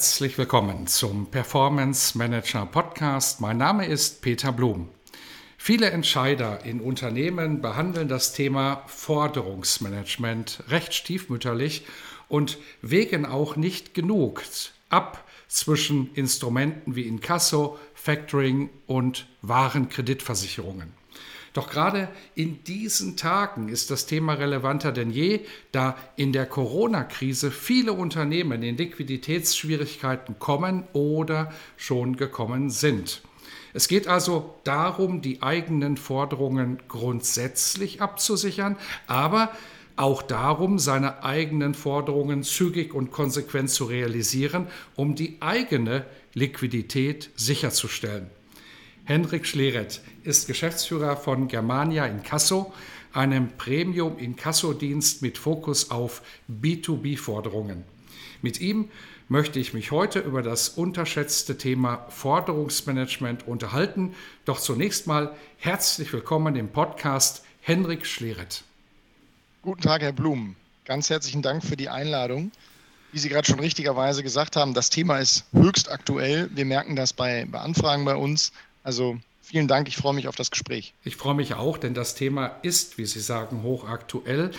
Herzlich willkommen zum Performance Manager Podcast. Mein Name ist Peter Blum. Viele Entscheider in Unternehmen behandeln das Thema Forderungsmanagement recht stiefmütterlich und wägen auch nicht genug ab zwischen Instrumenten wie Inkasso, Factoring und Warenkreditversicherungen. Doch gerade in diesen Tagen ist das Thema relevanter denn je, da in der Corona-Krise viele Unternehmen in Liquiditätsschwierigkeiten kommen oder schon gekommen sind. Es geht also darum, die eigenen Forderungen grundsätzlich abzusichern, aber auch darum, seine eigenen Forderungen zügig und konsequent zu realisieren, um die eigene Liquidität sicherzustellen. Henrik Schleret ist Geschäftsführer von Germania Inkasso, einem Premium-Inkasso-Dienst mit Fokus auf B2B-Forderungen. Mit ihm möchte ich mich heute über das unterschätzte Thema Forderungsmanagement unterhalten. Doch zunächst mal herzlich willkommen im Podcast Henrik Schleret. Guten Tag, Herr Blum. Ganz herzlichen Dank für die Einladung. Wie Sie gerade schon richtigerweise gesagt haben, das Thema ist höchst aktuell. Wir merken das bei, bei Anfragen bei uns. Also vielen Dank, ich freue mich auf das Gespräch. Ich freue mich auch, denn das Thema ist, wie Sie sagen, hochaktuell.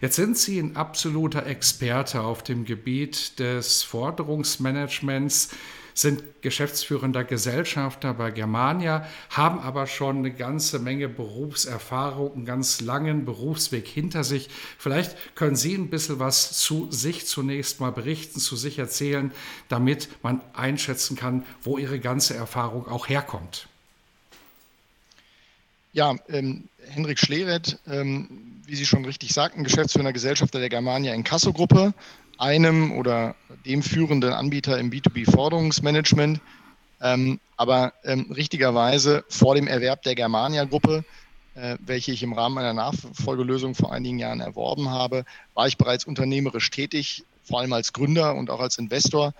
Jetzt sind Sie ein absoluter Experte auf dem Gebiet des Forderungsmanagements sind geschäftsführender Gesellschafter bei Germania, haben aber schon eine ganze Menge Berufserfahrung, einen ganz langen Berufsweg hinter sich. Vielleicht können Sie ein bisschen was zu sich zunächst mal berichten, zu sich erzählen, damit man einschätzen kann, wo Ihre ganze Erfahrung auch herkommt. Ja, ähm, Henrik Schleret, ähm, wie Sie schon richtig sagten, Geschäftsführender Gesellschafter der Germania Inkasso-Gruppe, einem oder dem führenden Anbieter im B2B-Forderungsmanagement. Ähm, aber ähm, richtigerweise vor dem Erwerb der Germania-Gruppe, äh, welche ich im Rahmen einer Nachfolgelösung vor einigen Jahren erworben habe, war ich bereits unternehmerisch tätig, vor allem als Gründer und auch als Investor.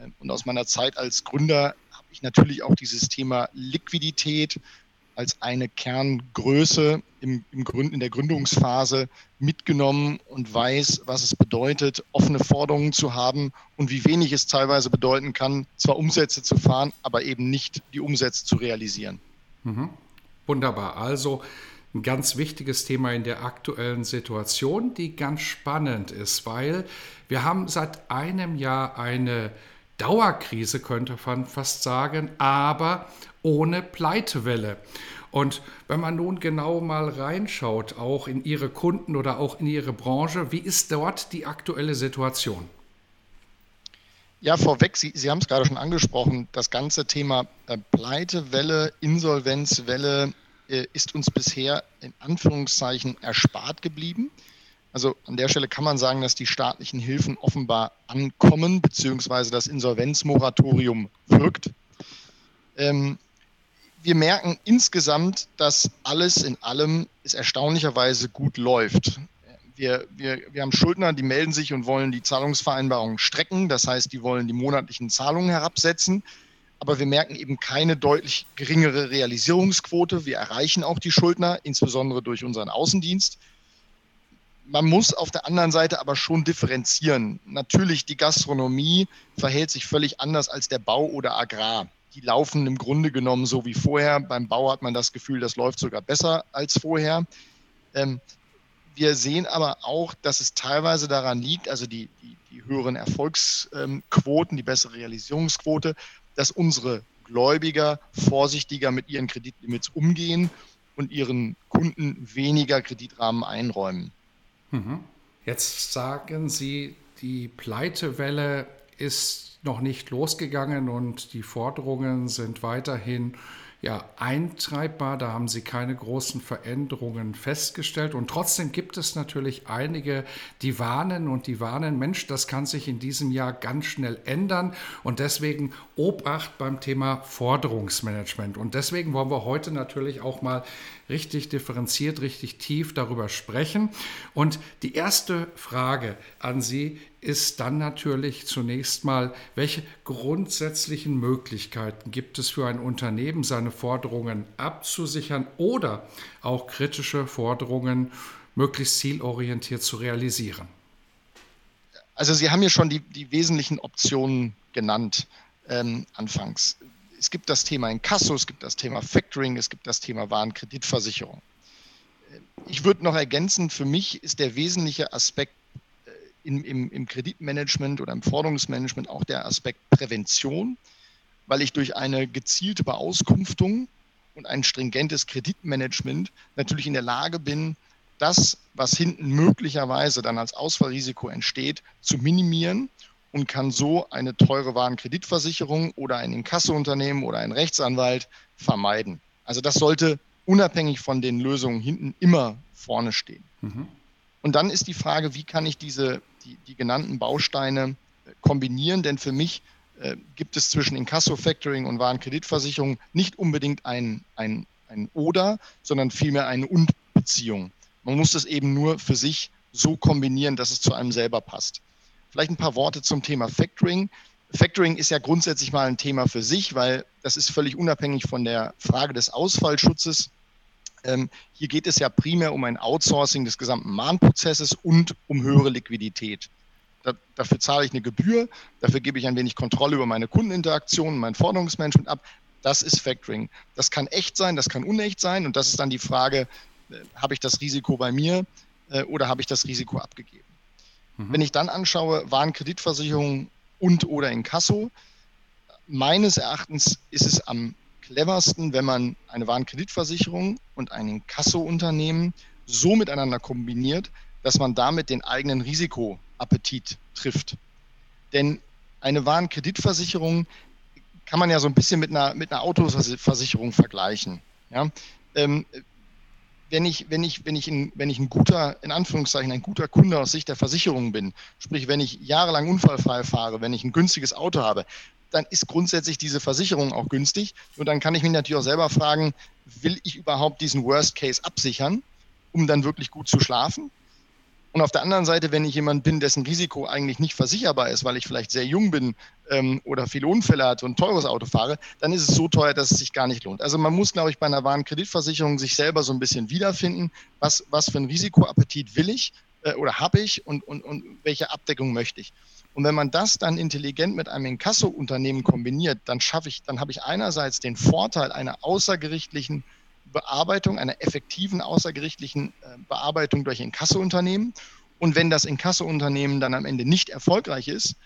Äh, und aus meiner Zeit als Gründer habe ich natürlich auch dieses Thema Liquidität, als eine Kerngröße im, im Grund, in der Gründungsphase mitgenommen und weiß, was es bedeutet, offene Forderungen zu haben und wie wenig es teilweise bedeuten kann, zwar Umsätze zu fahren, aber eben nicht die Umsätze zu realisieren. Mhm. Wunderbar. Also ein ganz wichtiges Thema in der aktuellen Situation, die ganz spannend ist, weil wir haben seit einem Jahr eine Dauerkrise, könnte man fast sagen, aber ohne Pleitewelle. Und wenn man nun genau mal reinschaut, auch in Ihre Kunden oder auch in Ihre Branche, wie ist dort die aktuelle Situation? Ja, vorweg, Sie, Sie haben es gerade schon angesprochen, das ganze Thema äh, Pleitewelle, Insolvenzwelle äh, ist uns bisher in Anführungszeichen erspart geblieben. Also an der Stelle kann man sagen, dass die staatlichen Hilfen offenbar ankommen, beziehungsweise das Insolvenzmoratorium wirkt. Ähm, wir merken insgesamt, dass alles in allem es erstaunlicherweise gut läuft. Wir, wir, wir haben Schuldner, die melden sich und wollen die Zahlungsvereinbarung strecken. Das heißt, die wollen die monatlichen Zahlungen herabsetzen. Aber wir merken eben keine deutlich geringere Realisierungsquote. Wir erreichen auch die Schuldner, insbesondere durch unseren Außendienst. Man muss auf der anderen Seite aber schon differenzieren. Natürlich, die Gastronomie verhält sich völlig anders als der Bau oder Agrar die laufen im Grunde genommen so wie vorher. Beim Bau hat man das Gefühl, das läuft sogar besser als vorher. Ähm, wir sehen aber auch, dass es teilweise daran liegt, also die, die, die höheren Erfolgsquoten, die bessere Realisierungsquote, dass unsere Gläubiger vorsichtiger mit ihren Kreditlimits umgehen und ihren Kunden weniger Kreditrahmen einräumen. Mhm. Jetzt sagen Sie, die Pleitewelle ist noch nicht losgegangen und die Forderungen sind weiterhin ja, eintreibbar. Da haben Sie keine großen Veränderungen festgestellt. Und trotzdem gibt es natürlich einige, die warnen und die warnen, Mensch, das kann sich in diesem Jahr ganz schnell ändern. Und deswegen Obacht beim Thema Forderungsmanagement. Und deswegen wollen wir heute natürlich auch mal richtig differenziert, richtig tief darüber sprechen. Und die erste Frage an Sie ist dann natürlich zunächst mal, welche grundsätzlichen Möglichkeiten gibt es für ein Unternehmen, seine Forderungen abzusichern oder auch kritische Forderungen möglichst zielorientiert zu realisieren? Also Sie haben ja schon die, die wesentlichen Optionen genannt ähm, anfangs. Es gibt das Thema Inkasso, es gibt das Thema Factoring, es gibt das Thema Warenkreditversicherung. Ich würde noch ergänzen, für mich ist der wesentliche Aspekt im, im, im Kreditmanagement oder im Forderungsmanagement auch der Aspekt Prävention, weil ich durch eine gezielte Beauskunftung und ein stringentes Kreditmanagement natürlich in der Lage bin, das, was hinten möglicherweise dann als Ausfallrisiko entsteht, zu minimieren und kann so eine teure Warenkreditversicherung oder ein Inkassounternehmen oder ein Rechtsanwalt vermeiden. Also das sollte unabhängig von den Lösungen hinten immer vorne stehen. Mhm. Und dann ist die Frage, wie kann ich diese die, die genannten Bausteine äh, kombinieren, denn für mich äh, gibt es zwischen Inkasso, Factoring und Warenkreditversicherung nicht unbedingt ein, ein, ein Oder, sondern vielmehr eine Und-Beziehung. Man muss das eben nur für sich so kombinieren, dass es zu einem selber passt. Vielleicht ein paar Worte zum Thema Factoring. Factoring ist ja grundsätzlich mal ein Thema für sich, weil das ist völlig unabhängig von der Frage des Ausfallschutzes. Ähm, hier geht es ja primär um ein Outsourcing des gesamten Mahnprozesses und um höhere Liquidität. Da, dafür zahle ich eine Gebühr, dafür gebe ich ein wenig Kontrolle über meine Kundeninteraktion, mein Forderungsmanagement ab. Das ist Factoring. Das kann echt sein, das kann unecht sein und das ist dann die Frage, äh, habe ich das Risiko bei mir äh, oder habe ich das Risiko abgegeben? Mhm. Wenn ich dann anschaue, Warenkreditversicherung und oder Inkasso, meines Erachtens ist es am cleversten, wenn man eine Warenkreditversicherung und ein Inkasso-Unternehmen so miteinander kombiniert, dass man damit den eigenen Risikoappetit trifft. Denn eine Warenkreditversicherung kann man ja so ein bisschen mit einer, mit einer Autoversicherung vergleichen. Ja? Ähm, wenn ich, wenn ich, wenn ich, ein, wenn ich ein guter, in Anführungszeichen, ein guter Kunde aus Sicht der Versicherung bin, sprich, wenn ich jahrelang unfallfrei fahre, wenn ich ein günstiges Auto habe, dann ist grundsätzlich diese Versicherung auch günstig. Und dann kann ich mich natürlich auch selber fragen, will ich überhaupt diesen Worst Case absichern, um dann wirklich gut zu schlafen? Und auf der anderen Seite, wenn ich jemand bin, dessen Risiko eigentlich nicht versicherbar ist, weil ich vielleicht sehr jung bin ähm, oder viele Unfälle hatte und ein teures Auto fahre, dann ist es so teuer, dass es sich gar nicht lohnt. Also man muss, glaube ich, bei einer wahren Kreditversicherung sich selber so ein bisschen wiederfinden, was, was für ein Risikoappetit will ich äh, oder habe ich und, und, und welche Abdeckung möchte ich. Und wenn man das dann intelligent mit einem Inkasso-Unternehmen kombiniert, dann schaffe ich, dann habe ich einerseits den Vorteil einer außergerichtlichen Bearbeitung, einer effektiven außergerichtlichen äh, Bearbeitung durch Inkasso-Unternehmen. Und wenn das Inkasso-Unternehmen dann am Ende nicht erfolgreich ist,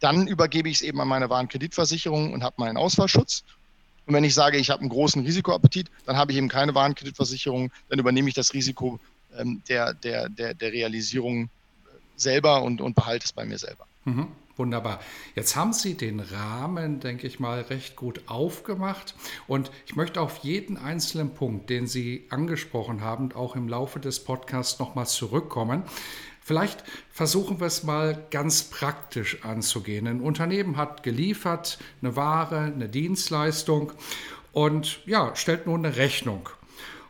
dann übergebe ich es eben an meine Warenkreditversicherung und habe meinen Ausfallschutz. Und wenn ich sage, ich habe einen großen Risikoappetit, dann habe ich eben keine Warenkreditversicherung, dann übernehme ich das Risiko ähm, der, der, der, der Realisierung äh, selber und, und behalte es bei mir selber. Mhm. Wunderbar. Jetzt haben Sie den Rahmen, denke ich mal, recht gut aufgemacht. Und ich möchte auf jeden einzelnen Punkt, den Sie angesprochen haben, auch im Laufe des Podcasts nochmal zurückkommen. Vielleicht versuchen wir es mal ganz praktisch anzugehen. Ein Unternehmen hat geliefert eine Ware, eine Dienstleistung und ja, stellt nun eine Rechnung.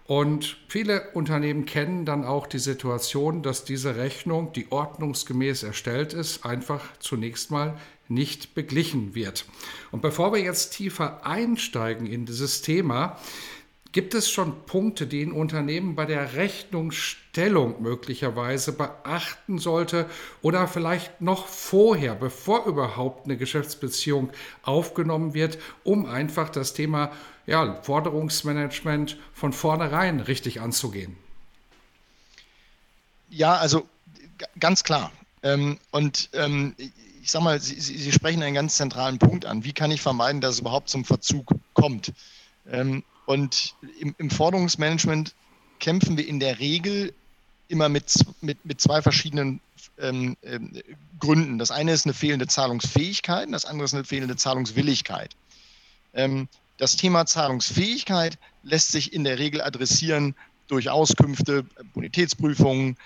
Und viele Unternehmen kennen dann auch die Situation, dass diese Rechnung, die ordnungsgemäß erstellt ist, einfach zunächst mal nicht beglichen wird. Und bevor wir jetzt tiefer einsteigen in dieses Thema, Gibt es schon Punkte, die ein Unternehmen bei der Rechnungsstellung möglicherweise beachten sollte oder vielleicht noch vorher, bevor überhaupt eine Geschäftsbeziehung aufgenommen wird, um einfach das Thema ja, Forderungsmanagement von vornherein richtig anzugehen? Ja, also ganz klar. Ähm, und ähm, ich sage mal, Sie, Sie, sprechen einen ganz zentralen Punkt an. Wie kann ich vermeiden, dass es überhaupt zum Verzug kommt? Ähm, und im, im Forderungsmanagement kämpfen wir in der Regel immer mit, mit, mit zwei verschiedenen ähm, ähm, Gründen. Das eine ist eine fehlende Zahlungsfähigkeit, das andere ist eine fehlende Zahlungswilligkeit. Ähm, Das Thema Zahlungsfähigkeit lässt sich in der Regel adressieren durch Auskünfte, Bonitätsprüfungen,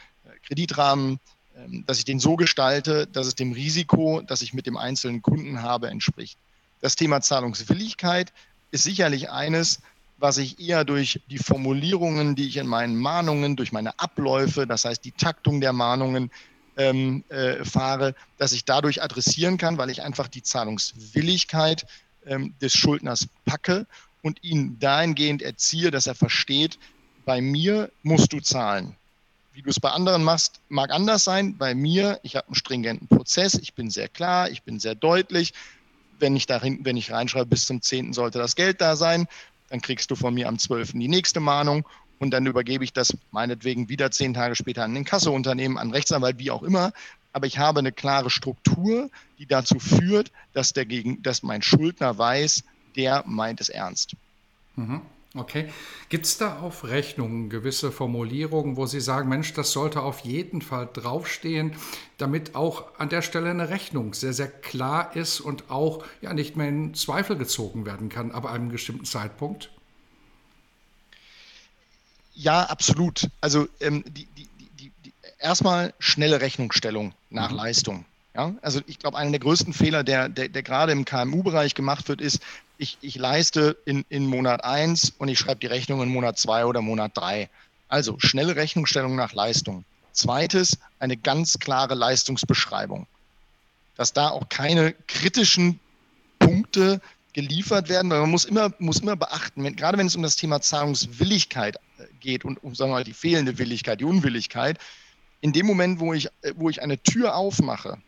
Kreditrahmen, ähm, dass ich den so gestalte, dass es dem Risiko, das ich mit dem einzelnen Kunden habe, entspricht. Das Thema Zahlungswilligkeit ist sicherlich eines, was ich eher durch die Formulierungen, die ich in meinen Mahnungen, durch meine Abläufe, das heißt die Taktung der Mahnungen ähm, äh, fahre, dass ich dadurch adressieren kann, weil ich einfach die Zahlungswilligkeit ähm, des Schuldners packe und ihn dahingehend erziehe, dass er versteht, bei mir musst du zahlen. Wie du es bei anderen machst, mag anders sein. Bei mir, ich habe einen stringenten Prozess, ich bin sehr klar, ich bin sehr deutlich. Wenn ich, darin, wenn ich reinschreibe, bis zum 10. sollte das Geld da sein, dann kriegst du von mir am 12. die nächste Mahnung und dann übergebe ich das meinetwegen wieder zehn Tage später an den Kasseunternehmen, an Rechtsanwalt, wie auch immer. Aber ich habe eine klare Struktur, die dazu führt, dass, der Gegen, dass mein Schuldner weiß, der meint es ernst. Mhm. Okay. Gibt es da auf Rechnungen gewisse Formulierungen, wo Sie sagen, Mensch, das sollte auf jeden Fall draufstehen, damit auch an der Stelle eine Rechnung sehr, sehr klar ist und auch ja nicht mehr in Zweifel gezogen werden kann ab einem bestimmten Zeitpunkt? Ja, absolut. Also ähm, die, die, die, erstmal schnelle Rechnungsstellung nach mhm. Leistung. Ja, also ich glaube, einer der größten Fehler, der, der, der gerade im KMU-Bereich gemacht wird, ist, ich, ich leiste in, in Monat 1 und ich schreibe die Rechnung in Monat 2 oder Monat 3. Also schnelle Rechnungsstellung nach Leistung. Zweites, eine ganz klare Leistungsbeschreibung. Dass da auch keine kritischen Punkte geliefert werden, weil man muss immer, muss immer beachten, wenn, gerade wenn es um das Thema Zahlungswilligkeit äh, geht und um sagen wir mal, die fehlende Willigkeit, die Unwilligkeit, in dem Moment, wo ich, äh, wo ich eine Tür aufmache,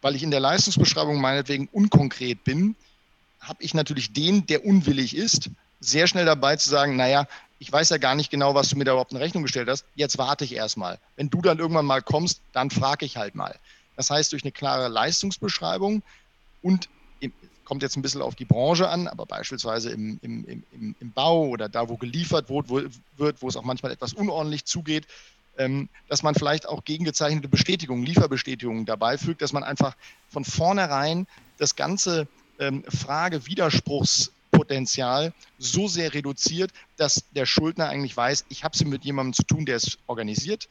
weil ich in der Leistungsbeschreibung meinetwegen unkonkret bin, habe ich natürlich den, der unwillig ist, sehr schnell dabei zu sagen, naja, ich weiß ja gar nicht genau, was du mir da überhaupt in Rechnung gestellt hast, jetzt warte ich erstmal. Wenn du dann irgendwann mal kommst, dann frage ich halt mal. Das heißt, durch eine klare Leistungsbeschreibung und kommt jetzt ein bisschen auf die Branche an, aber beispielsweise im, im, im, im Bau oder da, wo geliefert wird, wo, wird, wo es auch manchmal etwas unordentlich zugeht, ähm, dass man vielleicht auch gegengezeichnete Bestätigungen, Lieferbestätigungen dabei fügt, dass man einfach von vornherein das ganze ähm, Frage-Widerspruchspotenzial so sehr reduziert, dass der Schuldner eigentlich weiß, ich habe es mit jemandem zu tun, der es organisiert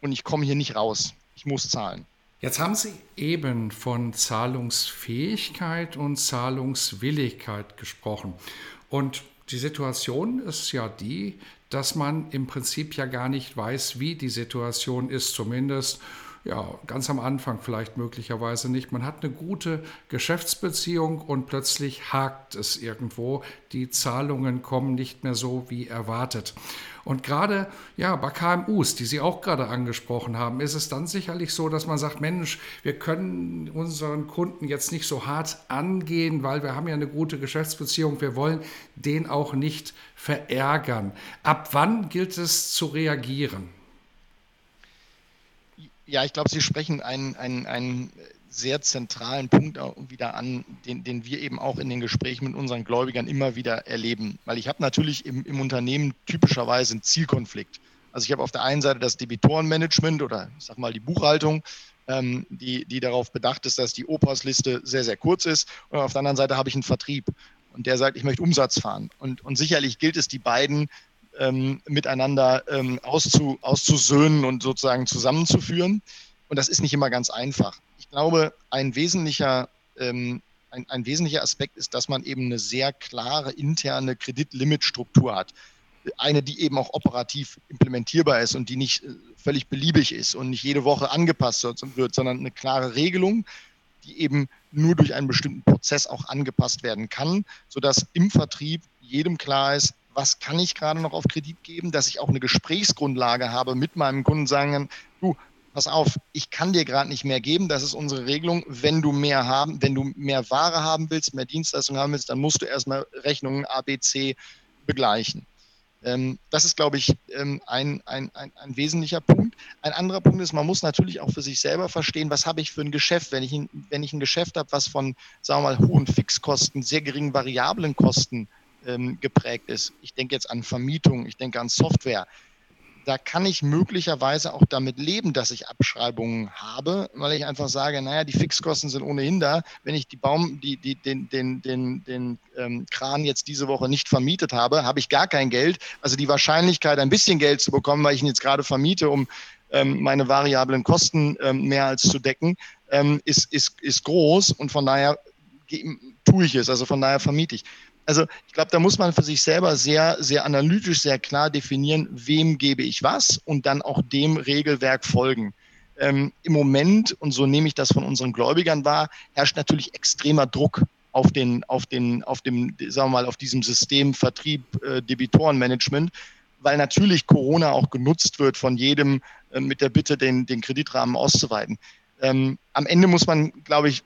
und ich komme hier nicht raus. Ich muss zahlen. Jetzt haben Sie eben von Zahlungsfähigkeit und Zahlungswilligkeit gesprochen. Und die Situation ist ja die, dass man im Prinzip ja gar nicht weiß, wie die Situation ist, zumindest ja, ganz am Anfang vielleicht möglicherweise nicht. Man hat eine gute Geschäftsbeziehung und plötzlich hakt es irgendwo. Die Zahlungen kommen nicht mehr so wie erwartet. Und gerade ja, bei KMUs, die Sie auch gerade angesprochen haben, ist es dann sicherlich so, dass man sagt, Mensch, wir können unseren Kunden jetzt nicht so hart angehen, weil wir haben ja eine gute Geschäftsbeziehung. Wir wollen den auch nicht verärgern. Ab wann gilt es zu reagieren? Ja, ich glaube, Sie sprechen einen, einen, einen sehr zentralen Punkt wieder an, den, den wir eben auch in den Gesprächen mit unseren Gläubigern immer wieder erleben. Weil ich habe natürlich im, im Unternehmen typischerweise einen Zielkonflikt. Also ich habe auf der einen Seite das Debitorenmanagement oder ich sag mal die Buchhaltung, ähm, die, die darauf bedacht ist, dass die Opas-Liste sehr, sehr kurz ist. Und auf der anderen Seite habe ich einen Vertrieb und der sagt, ich möchte Umsatz fahren. Und, und sicherlich gilt es, die beiden ähm, miteinander ähm, auszu, auszusöhnen und sozusagen zusammenzuführen. Und das ist nicht immer ganz einfach. Ich glaube, ein wesentlicher, ähm, ein, ein wesentlicher Aspekt ist, dass man eben eine sehr klare interne Kreditlimitstruktur hat. Eine, die eben auch operativ implementierbar ist und die nicht äh, völlig beliebig ist und nicht jede Woche angepasst wird, sondern eine klare Regelung, die eben nur durch einen bestimmten Prozess auch angepasst werden kann, sodass im Vertrieb jedem klar ist, was kann ich gerade noch auf Kredit geben, dass ich auch eine Gesprächsgrundlage habe mit meinem Kunden, sagen du, pass auf, ich kann dir gerade nicht mehr geben, das ist unsere Regelung. Wenn du mehr haben, wenn du mehr Ware haben willst, mehr Dienstleistungen haben willst, dann musst du erstmal Rechnungen ABC begleichen. Ähm, das ist, glaube ich, ähm, ein, ein, ein, ein, wesentlicher Punkt. Ein anderer Punkt ist, man muss natürlich auch für sich selber verstehen, was habe ich für ein Geschäft. Wenn ich ein, wenn ich ein Geschäft habe, was von, sagen wir mal, hohen Fixkosten, sehr geringen variablen Kosten ähm, geprägt ist. Ich denke jetzt an Vermietung, ich denke an Software. da kann ich möglicherweise auch damit leben, dass ich Abschreibungen habe, weil ich einfach sage, naja, die Fixkosten sind ohnehin da. Wenn ich die Baum, die, die, den, den, den, den ähm, Kran jetzt diese Woche nicht vermietet habe, habe ich gar kein Geld. Also die Wahrscheinlichkeit, ein bisschen Geld zu bekommen, weil ich ihn jetzt gerade vermiete, um ähm, meine variablen Kosten ähm, mehr als zu decken, ähm, ist, ist, ist groß und von daher tue ich es. Also von daher vermiete ich also ich glaube, da muss man für sich selber sehr, sehr analytisch, sehr klar definieren, wem gebe ich was und dann auch dem Regelwerk folgen. Ähm, Im Moment, und so nehme ich das von unseren Gläubigern wahr, herrscht natürlich extremer Druck auf den, auf den, auf dem, sagen wir mal, auf diesem System Vertrieb, äh, Debitorenmanagement, weil natürlich Corona auch genutzt wird von jedem äh, mit der Bitte, den, den Kreditrahmen auszuweiten. Ähm, am Ende muss man, glaube ich,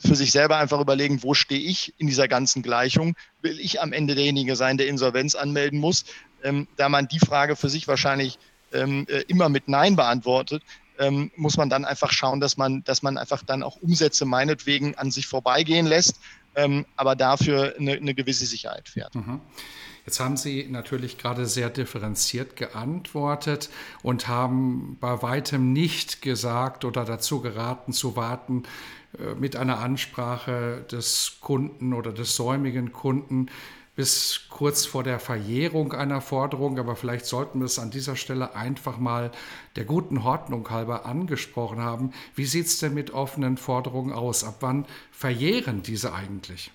für sich selber einfach überlegen, wo stehe ich in dieser ganzen Gleichung? Will ich am Ende derjenige sein, der Insolvenz anmelden muss? Ähm, da man die Frage für sich wahrscheinlich ähm, äh, immer mit Nein beantwortet, ähm, muss man dann einfach schauen, dass man, dass man einfach dann auch Umsätze meinetwegen an sich vorbeigehen lässt, ähm, aber dafür eine, eine, gewisse Sicherheit fährt. Mhm. Jetzt haben Sie natürlich gerade sehr differenziert geantwortet und haben bei weitem nicht gesagt oder dazu geraten zu warten, mit einer Ansprache des Kunden oder des säumigen Kunden bis kurz vor der Verjährung einer Forderung, aber vielleicht sollten wir es an dieser Stelle einfach mal der guten Ordnung halber angesprochen haben. Wie sieht es denn mit offenen Forderungen aus? Ab wann verjähren diese eigentlich?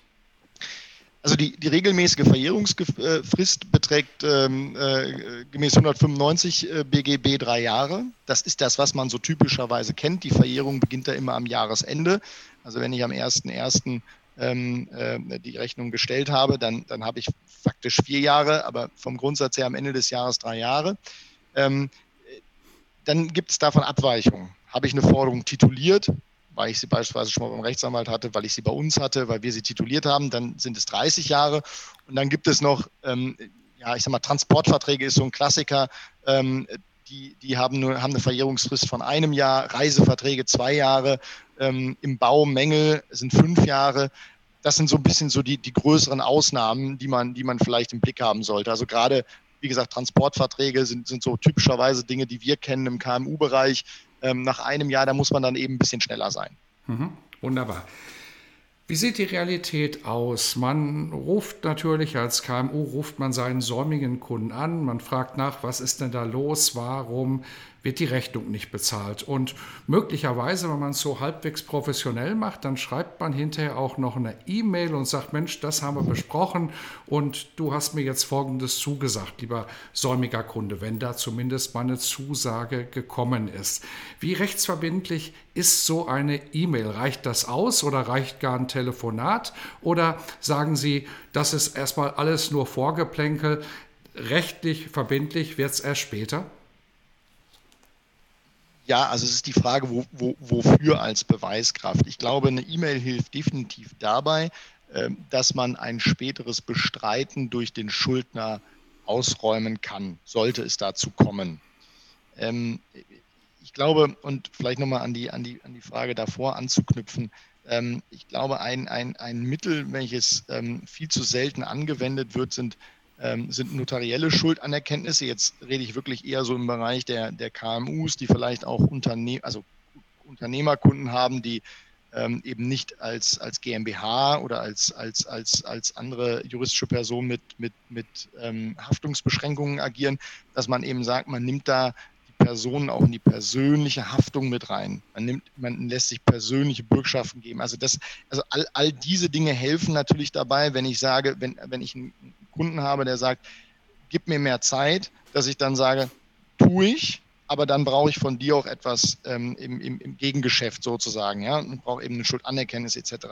Also die, die regelmäßige Verjährungsfrist beträgt ähm, äh, gemäß 195 äh, BGB drei Jahre. Das ist das, was man so typischerweise kennt. Die Verjährung beginnt da immer am Jahresende. Also wenn ich am 1.1. Ähm, äh, die Rechnung gestellt habe, dann, dann habe ich faktisch vier Jahre, aber vom Grundsatz her am Ende des Jahres drei Jahre. Ähm, dann gibt es davon Abweichungen. Habe ich eine Forderung tituliert, weil ich sie beispielsweise schon mal beim Rechtsanwalt hatte, weil ich sie bei uns hatte, weil wir sie tituliert haben, dann sind es 30 Jahre. Und dann gibt es noch, ähm, ja, ich sag mal, Transportverträge ist so ein Klassiker. Ähm, die, die haben, nur, haben eine Verjährungsfrist von einem Jahr, Reiseverträge zwei Jahre, ähm, im Bau Mängel sind fünf Jahre. Das sind so ein bisschen so die, die größeren Ausnahmen, die man, die man vielleicht im Blick haben sollte. Also gerade, wie gesagt, Transportverträge sind, sind so typischerweise Dinge, die wir kennen im KMU-Bereich ähm, nach einem Jahr, da muss man dann eben ein bisschen schneller sein. Mhm, wunderbar. Wie sieht die Realität aus? Man ruft natürlich als KMU, ruft man seinen säumigen Kunden an, man fragt nach, was ist denn da los, warum wird die Rechnung nicht bezahlt. Und möglicherweise, wenn man es so halbwegs professionell macht, dann schreibt man hinterher auch noch eine E-Mail und sagt, Mensch, das haben wir besprochen und du hast mir jetzt Folgendes zugesagt, lieber säumiger Kunde, wenn da zumindest mal eine Zusage gekommen ist. Wie rechtsverbindlich ist so eine E-Mail? Reicht das aus oder reicht gar ein Telefonat? Oder sagen Sie, das ist erstmal alles nur Vorgeplänkel, rechtlich verbindlich wird es erst später? Ja, also es ist die Frage, wo, wo, wofür als Beweiskraft. Ich glaube, eine E-Mail hilft definitiv dabei, ähm, dass man ein späteres Bestreiten durch den Schuldner ausräumen kann, sollte es dazu kommen. Ähm, ich glaube, und vielleicht nochmal an die, an, die, an die Frage davor anzuknüpfen, ähm, ich glaube, ein, ein, ein Mittel, welches viel zu selten angewendet wird, sind ähm, sind notarielle Schuldanerkenntnisse. Jetzt rede ich wirklich eher so im Bereich der, der KMUs, die vielleicht auch Unterne also Unternehmerkunden haben, die ähm, eben nicht als, als GmbH oder als, als, als, als andere juristische Person mit, mit, mit ähm, Haftungsbeschränkungen agieren, dass man eben sagt, man nimmt da Personen auch in die persönliche Haftung mit rein. Man, nimmt, man lässt sich persönliche Bürgschaften geben. Also, das, also all, all diese Dinge helfen natürlich dabei, wenn ich sage, wenn, wenn ich einen Kunden habe, der sagt, gib mir mehr Zeit, dass ich dann sage, tue ich, aber dann brauche ich von dir auch etwas ähm, im, im, im, Gegengeschäft sozusagen, ja, und brauche eben eine Schuldanerkenntnis etc.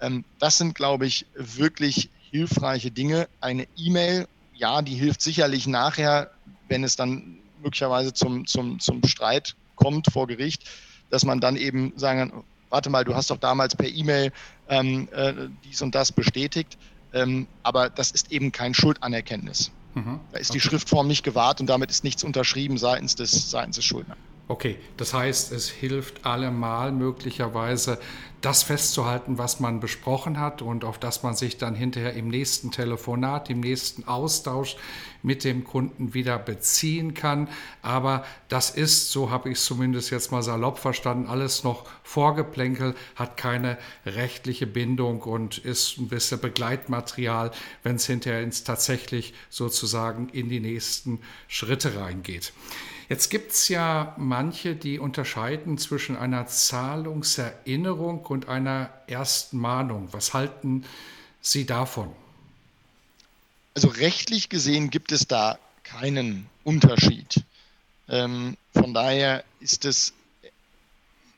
Ähm, das sind, glaube ich, wirklich hilfreiche Dinge. Eine E-Mail, ja, die hilft sicherlich nachher, wenn es dann möglicherweise zum, zum, zum Streit kommt vor Gericht, dass man dann eben sagen kann, warte mal, du hast doch damals per E-Mail ähm, äh, dies und das bestätigt. Ähm, aber das ist eben kein Schuldanerkenntnis. Mhm. Da ist die Schriftform nicht gewahrt und damit ist nichts unterschrieben seitens des, seitens des Schuldners. Okay, das heißt, es hilft allemal möglicherweise, das festzuhalten, was man besprochen hat und auf das man sich dann hinterher im nächsten Telefonat, im nächsten Austausch mit dem Kunden wieder beziehen kann. Aber das ist, so habe ich es zumindest jetzt mal salopp verstanden, alles noch Vorgeplänkel, hat keine rechtliche Bindung und ist ein bisschen Begleitmaterial, wenn es hinterher ins tatsächlich sozusagen in die nächsten Schritte reingeht. Jetzt gibt es ja manche, die unterscheiden zwischen einer Zahlungserinnerung und einer ersten Mahnung. Was halten Sie davon? Also rechtlich gesehen gibt es da keinen Unterschied. Ähm, von daher ist es,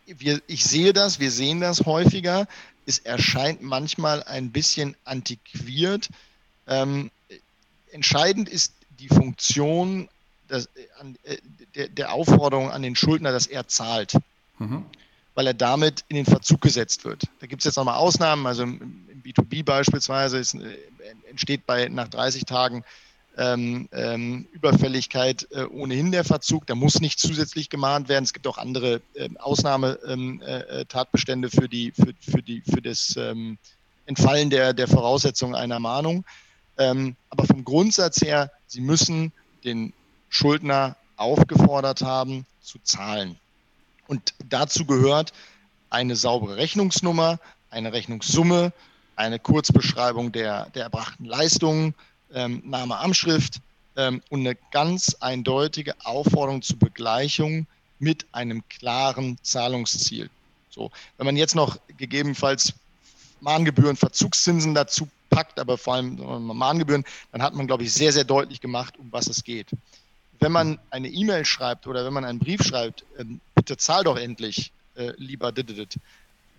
wir, ich sehe das, wir sehen das häufiger. Es erscheint manchmal ein bisschen antiquiert. Ähm, entscheidend ist die Funktion das, äh, an, äh, der, der, Aufforderung an den Schuldner, dass er zahlt, mhm. weil er damit in den Verzug gesetzt wird. Da gibt es jetzt nochmal Ausnahmen, also im, im B2B beispielsweise ist, äh, entsteht bei nach 30 Tagen ähm, ähm, Überfälligkeit äh, ohnehin der Verzug. Da muss nicht zusätzlich gemahnt werden. Es gibt auch andere ähm, äh, Ausnahmetatbestände für, die, für, für, die, für das ähm, Entfallen der, der Voraussetzungen einer Mahnung. Ähm, aber vom Grundsatz her, Sie müssen den Schuldner aufgefordert haben, zu zahlen. Und dazu gehört eine saubere Rechnungsnummer, eine Rechnungssumme, eine Kurzbeschreibung der, der erbrachten Leistungen, ähm, Name, Amtsschrift ähm, und eine ganz eindeutige Aufforderung zur Begleichung mit einem klaren Zahlungsziel. So, wenn man jetzt noch gegebenenfalls Mahngebühren, Verzugszinsen dazu packt, aber vor allem Mahngebühren, dann hat man, glaube ich, sehr, sehr deutlich gemacht, um was es geht wenn man eine E-Mail schreibt oder wenn man einen Brief schreibt, äh, bitte zahl doch endlich, äh, lieber Dididit,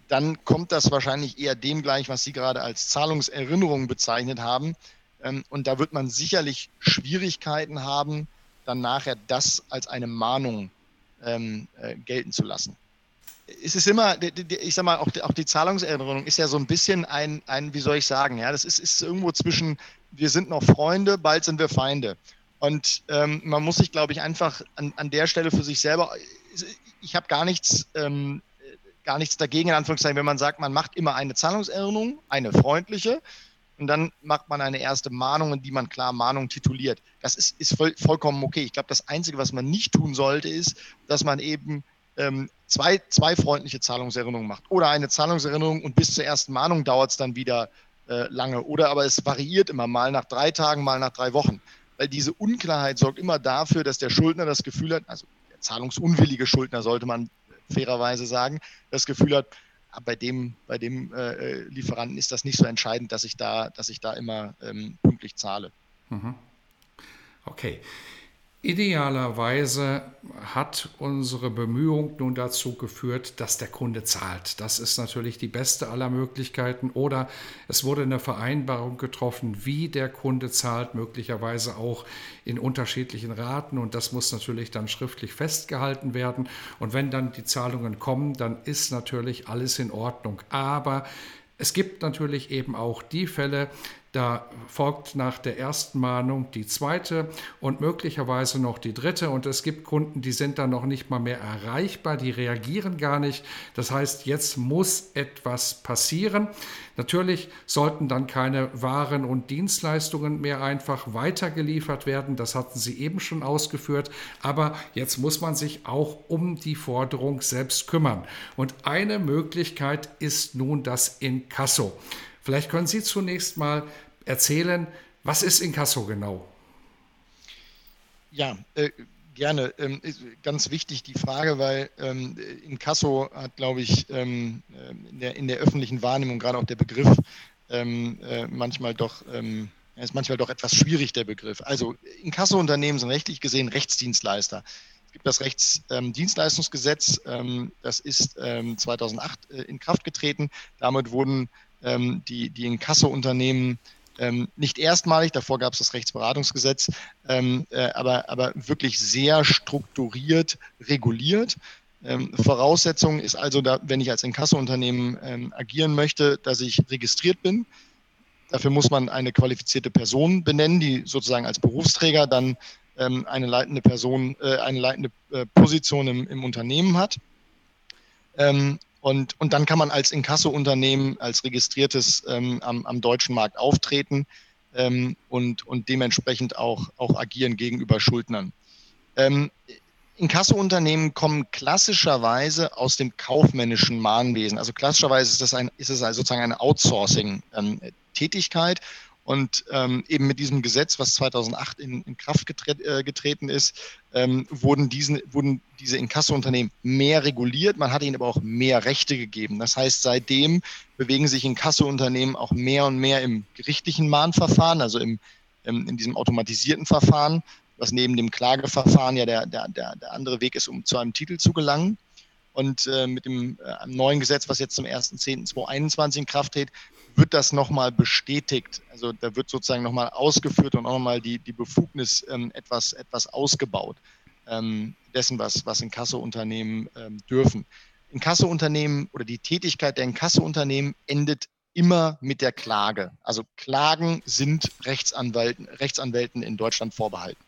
dann kommt das wahrscheinlich eher dem gleich, was Sie gerade als Zahlungserinnerung bezeichnet haben. Ähm, und da wird man sicherlich Schwierigkeiten haben, dann nachher das als eine Mahnung ähm, äh, gelten zu lassen. Es ist immer, ich sag mal, auch die, auch die Zahlungserinnerung ist ja so ein bisschen ein, ein, wie soll ich sagen, ja, das ist, ist irgendwo zwischen, wir sind noch Freunde, bald sind wir Feinde. Und ähm, man muss sich, glaube ich, einfach an, an der Stelle für sich selber, ich habe gar nichts, ähm, gar nichts dagegen, in Anführungszeichen, wenn man sagt, man macht immer eine Zahlungserinnerung, eine freundliche, und dann macht man eine erste Mahnung, in die man klar Mahnung tituliert. Das ist, ist voll, vollkommen okay. Ich glaube, das Einzige, was man nicht tun sollte, ist, dass man eben ähm, zwei, zwei freundliche Zahlungserinnerungen macht. Oder eine Zahlungserinnerung und bis zur ersten Mahnung dauert es dann wieder äh, lange. Oder aber es variiert immer mal nach drei Tagen, mal nach drei Wochen weil diese Unklarheit sorgt immer dafür, dass der Schuldner das Gefühl hat, also der zahlungsunwillige Schuldner sollte man fairerweise sagen, das Gefühl hat, ah, bei dem, bei dem äh, äh, Lieferanten ist das nicht so entscheidend, dass ich da, dass ich da immer ähm, pünktlich zahle. Mhm. Okay. Idealerweise hat unsere Bemühung nun dazu geführt, dass der Kunde zahlt. Das ist natürlich die beste aller Möglichkeiten. Oder es wurde eine Vereinbarung getroffen, wie der Kunde zahlt, möglicherweise auch in unterschiedlichen Raten. Und das muss natürlich dann schriftlich festgehalten werden. Und wenn dann die Zahlungen kommen, dann ist natürlich alles in Ordnung. Aber es gibt natürlich eben auch die Fälle, da folgt nach der ersten Mahnung die zweite und möglicherweise noch die dritte. Und es gibt Kunden, die sind dann noch nicht mal mehr erreichbar, die reagieren gar nicht. Das heißt, jetzt muss etwas passieren. Natürlich sollten dann keine Waren und Dienstleistungen mehr einfach weitergeliefert werden. Das hatten Sie eben schon ausgeführt. Aber jetzt muss man sich auch um die Forderung selbst kümmern. Und eine Möglichkeit ist nun das Inkasso. Vielleicht können Sie zunächst mal erzählen, was ist Inkasso genau? Ja, äh, gerne. Ähm, ganz wichtig die Frage, weil ähm, Inkasso hat, glaube ich, ähm, äh, in, der, in der öffentlichen Wahrnehmung gerade auch der Begriff ähm, äh, manchmal doch ähm, ist manchmal doch etwas schwierig, der Begriff. Also Inkasso-Unternehmen sind rechtlich gesehen Rechtsdienstleister. Es gibt das Rechtsdienstleistungsgesetz, ähm, das ist 2008 äh, in Kraft getreten. Damit wurden ähm, die, die Inkasso-Unternehmen ähm, nicht erstmalig, davor gab es das Rechtsberatungsgesetz, ähm, äh, aber, aber wirklich sehr strukturiert reguliert. Ähm, Voraussetzung ist also, da, wenn ich als Inkasso-Unternehmen ähm, agieren möchte, dass ich registriert bin. Dafür muss man eine qualifizierte Person benennen, die sozusagen als Berufsträger dann ähm, eine leitende Person, äh, eine leitende äh, Position im, im, Unternehmen hat. Ähm, und, und dann kann man als Inkasso-Unternehmen, als registriertes ähm, am, am, deutschen Markt auftreten ähm, und, und dementsprechend auch, auch agieren gegenüber Schuldnern. Ähm, Inkasso-Unternehmen kommen klassischerweise aus dem kaufmännischen Mahnwesen. Also klassischerweise ist, das ein, ist es also sozusagen eine Outsourcing-Tätigkeit. Und ähm, eben mit diesem Gesetz, was 2008 in, in Kraft getret, äh, getreten ist, ähm, wurden, diesen, wurden diese Inkasso-Unternehmen mehr reguliert. Man hat ihnen aber auch mehr Rechte gegeben. Das heißt, seitdem bewegen sich Inkasso-Unternehmen auch mehr und mehr im gerichtlichen Mahnverfahren, also im, im, in diesem automatisierten Verfahren, was neben dem Klageverfahren ja der, der, der, der andere Weg ist, um zu einem Titel zu gelangen. Und äh, mit dem äh, neuen Gesetz, was jetzt zum 1.10.2021 in Kraft tritt, wird das nochmal bestätigt. Also da wird sozusagen nochmal ausgeführt und auch nochmal die, die Befugnis ähm, etwas, etwas ausgebaut ähm, dessen, was, was Inkasso-Unternehmen ähm, dürfen. Inkasso-Unternehmen oder die Tätigkeit der Inkasso-Unternehmen endet immer mit der Klage. Also Klagen sind Rechtsanwälten, Rechtsanwälten in Deutschland vorbehalten.